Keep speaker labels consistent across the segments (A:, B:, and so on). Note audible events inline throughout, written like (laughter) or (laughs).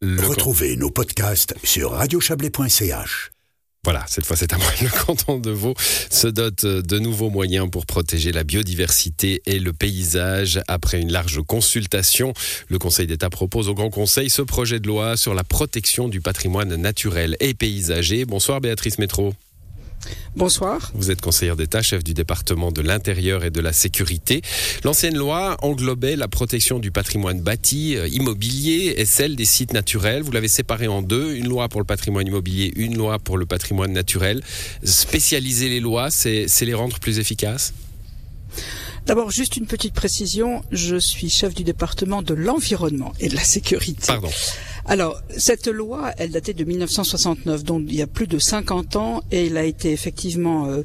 A: Le
B: Retrouvez nos podcasts sur radiochablais.ch.
A: Voilà, cette fois c'est à moi. Le canton de Vaud se dote de nouveaux moyens pour protéger la biodiversité et le paysage. Après une large consultation, le Conseil d'État propose au Grand Conseil ce projet de loi sur la protection du patrimoine naturel et paysager. Bonsoir Béatrice Métro.
C: Bonsoir.
A: Vous êtes conseillère d'État, chef du département de l'Intérieur et de la Sécurité. L'ancienne loi englobait la protection du patrimoine bâti, euh, immobilier et celle des sites naturels. Vous l'avez séparée en deux, une loi pour le patrimoine immobilier, une loi pour le patrimoine naturel. Spécialiser les lois, c'est c'est les rendre plus efficaces?
C: D'abord, juste une petite précision. Je suis chef du département de l'environnement et de la sécurité.
A: Pardon.
C: Alors, cette loi, elle datait de 1969, donc il y a plus de 50 ans, et elle a été effectivement euh,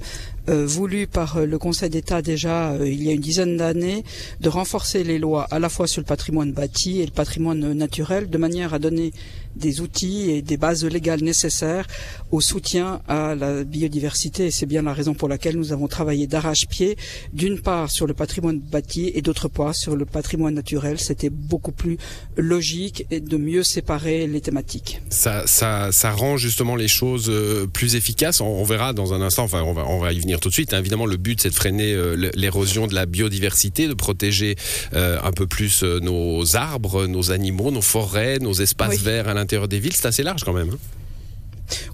C: euh, voulue par euh, le Conseil d'État déjà euh, il y a une dizaine d'années de renforcer les lois à la fois sur le patrimoine bâti et le patrimoine naturel, de manière à donner des outils et des bases légales nécessaires au soutien à la biodiversité. Et c'est bien la raison pour laquelle nous avons travaillé d'arrache-pied, d'une part sur le patrimoine bâti et d'autre part sur le patrimoine naturel. C'était beaucoup plus logique et de mieux séparer les thématiques.
A: Ça, ça, ça rend justement les choses plus efficaces. On, on verra dans un instant, enfin on va, on va y venir tout de suite. hein. Évidemment, le but c'est de freiner euh, l'érosion de la biodiversité, de protéger euh, un peu plus euh, nos arbres, nos animaux, nos forêts, nos espaces
C: Oui.
A: verts à l'intérieur des villes. C'est assez large quand même. hein.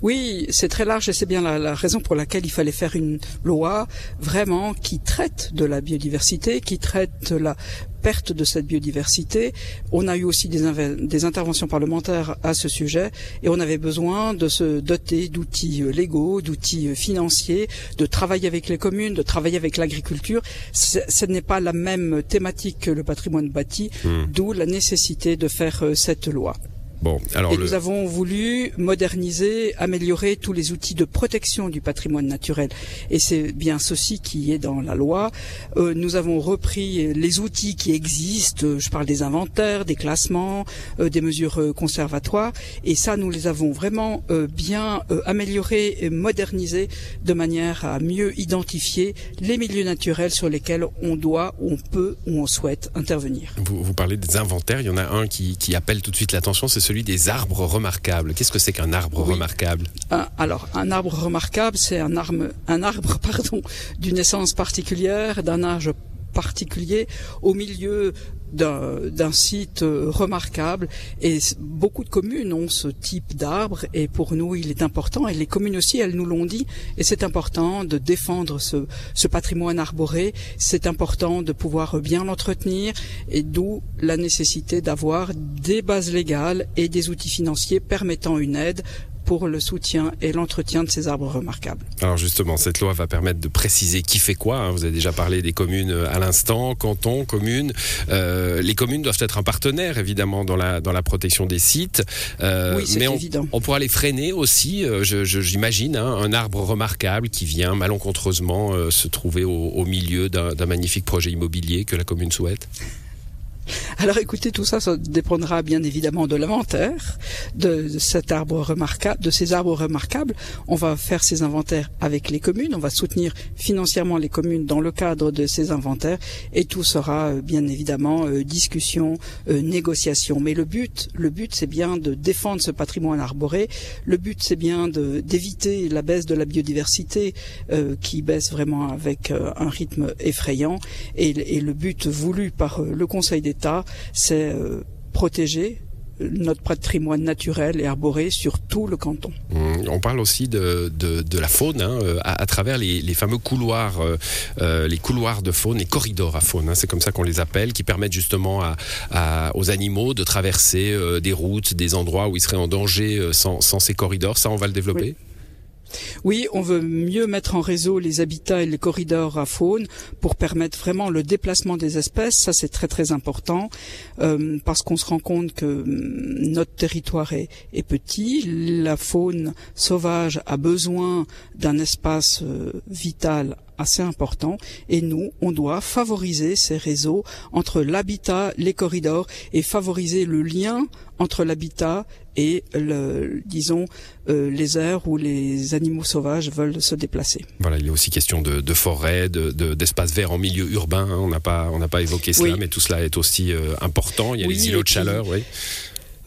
C: Oui, c'est très large et c'est bien la, la raison pour laquelle il fallait faire une loi vraiment qui traite de la biodiversité, qui traite la perte de cette biodiversité. On a eu aussi des, interventions parlementaires à ce sujet et on avait besoin de se doter d'outils euh, légaux, d'outils euh, financiers, de travailler avec les communes, de travailler avec l'agriculture. Ce ce n'est pas la même thématique que le patrimoine bâti,
A: Hmm.
C: d'où la nécessité de faire euh, cette loi.
A: Bon, alors
C: Et
A: le,
C: nous avons voulu moderniser, améliorer tous les outils de protection du patrimoine naturel. Et c'est bien ceci qui est dans la loi. Euh, nous avons repris les outils qui existent. Je parle des inventaires, des classements, euh, des mesures euh, conservatoires. Et ça, nous les avons vraiment euh, bien euh, améliorés et modernisés de manière à mieux identifier les milieux naturels sur lesquels on doit, on peut ou on souhaite intervenir.
A: vous, vous parlez des inventaires. Il y en a un qui, qui appelle tout de suite l'attention, c'est celui des arbres remarquables. Qu'est-ce que c'est qu'un arbre
C: Oui.
A: remarquable?
C: Un- alors, un arbre remarquable, c'est un, arme- un arbre (laughs) pardon, d'une essence particulière, d'un âge particulier, au milieu d'un site euh, remarquable. Et beaucoup de communes ont ce type d'arbre, et pour nous, il est important, et les communes aussi, elles nous l'ont dit, et c'est important de défendre ce, ce patrimoine arboré, c'est important de pouvoir bien l'entretenir, et d'où la nécessité d'avoir des bases légales et des outils financiers permettant une aide pour le soutien et l'entretien de ces arbres remarquables.
A: Alors justement, cette loi va permettre de préciser qui fait quoi. hein. Vous avez déjà parlé des communes euh, à l'instant, cantons, communes. Euh, les communes doivent être un partenaire, évidemment, dans la, dans la protection des sites. Euh,
C: Oui, c'est
A: mais on,
C: évident.
A: on pourra les freiner aussi, euh, j'imagine, hein, un arbre remarquable qui vient malencontreusement se trouver au, au milieu d'un magnifique projet immobilier que la commune souhaite.
C: Alors écoutez, tout ça, ça dépendra bien évidemment de l'inventaire de, cet arbre remarquable, de ces arbres remarquables. On va faire ces inventaires avec les communes, on va soutenir financièrement les communes dans le cadre de ces inventaires, et tout sera euh, bien évidemment euh, discussion, euh, négociation. Mais le but, le but, c'est bien de défendre ce patrimoine arboré. Le but, c'est bien d'éviter la baisse de la biodiversité qui baisse vraiment avec un rythme effrayant. Et, le but voulu par le Conseil d'État, c'est euh, protéger notre patrimoine naturel et arboré sur tout le canton.
A: Hum, On parle aussi de, de, de la faune hein, euh, à, à travers les, les fameux couloirs, euh, les couloirs de faune, les corridors à faune. hein, c'est comme ça qu'on les appelle, qui permettent justement à, à- aux animaux de traverser euh, des routes, des endroits où ils seraient en danger sans, sans ces corridors. Ça, on va le développer?
C: Oui, on veut mieux mettre en réseau les habitats et les corridors à faune pour permettre vraiment le déplacement des espèces. Ça, c'est très très important euh, parce qu'on se rend compte que hum, notre territoire est, est petit. La faune sauvage a besoin d'un espace euh, vital assez important et nous, on doit favoriser ces réseaux entre l'habitat, les corridors et favoriser le lien entre l'habitat et le, disons euh, les aires où les animaux sauvages veulent se déplacer.
A: Voilà, il est aussi question de, de forêt, de, de- d'espaces verts en milieu urbain. hein. On n'a pas, on n'a pas évoqué cela,
C: Oui.
A: mais tout cela est aussi euh, important. Il y a
C: Oui,
A: les îlots de
C: puis-
A: chaleur, oui.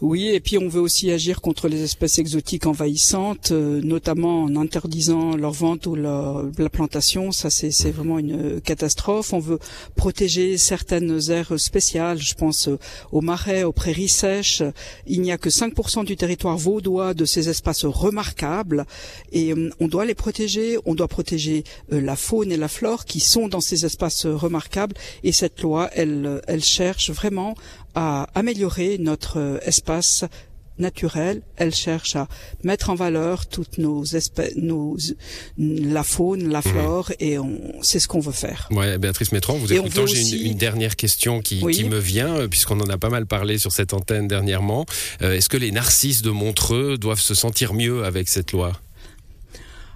C: Oui, et puis on veut aussi agir contre les espèces exotiques envahissantes, euh, notamment en interdisant leur vente ou leur, la plantation. Ça, c'est vraiment une catastrophe. On veut protéger certaines aires spéciales. Je pense euh, aux marais, aux prairies sèches. Il n'y a que 5% du territoire vaudois de ces espaces remarquables, et euh, on doit les protéger. On doit protéger la faune et la flore qui sont dans ces espaces remarquables. Et cette loi, elle, elle cherche vraiment à améliorer notre espace naturel, elle cherche à mettre en valeur toutes nos espèces, nos, la faune, la mhm. flore, et c'est ce qu'on veut faire.
A: Ouais, Béatrice Métron, vous écoutant, j'ai une, dernière question qui, qui me vient, euh, puisqu'on en a pas mal parlé sur cette antenne dernièrement. Euh, est-ce que les narcisses de Montreux doivent se sentir mieux avec cette loi?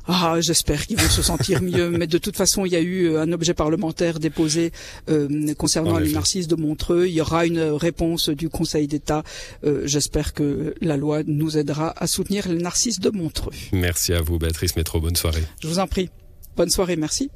C: Ah, j'espère qu'ils vont se sentir mieux. (laughs) Mais de toute façon, il y a eu euh, un objet parlementaire déposé euh, concernant les narcisses de Montreux. Il y aura une réponse du Conseil d'État. Euh, j'espère que la loi nous aidera à soutenir les narcisses de Montreux.
A: Merci à vous, Béatrice Métro. Bonne soirée.
C: Je vous en prie. Bonne soirée. Merci.